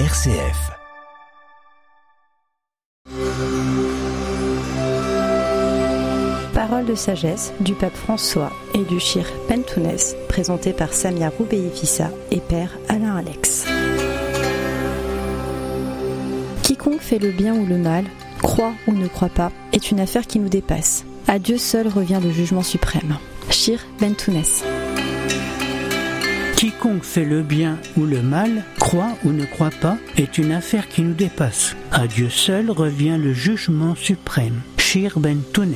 RCF. Parole de sagesse du pape François et du Shir Pentounès, présenté par Samia Roubeifissa et père Alain Alex. Quiconque fait le bien ou le mal, croit ou ne croit pas, est une affaire qui nous dépasse. À Dieu seul revient le jugement suprême. Shir Bentounès. Quiconque fait le bien ou le mal, croit ou ne croit pas, est une affaire qui nous dépasse. À Dieu seul revient le jugement suprême. Shir Ben Tounes.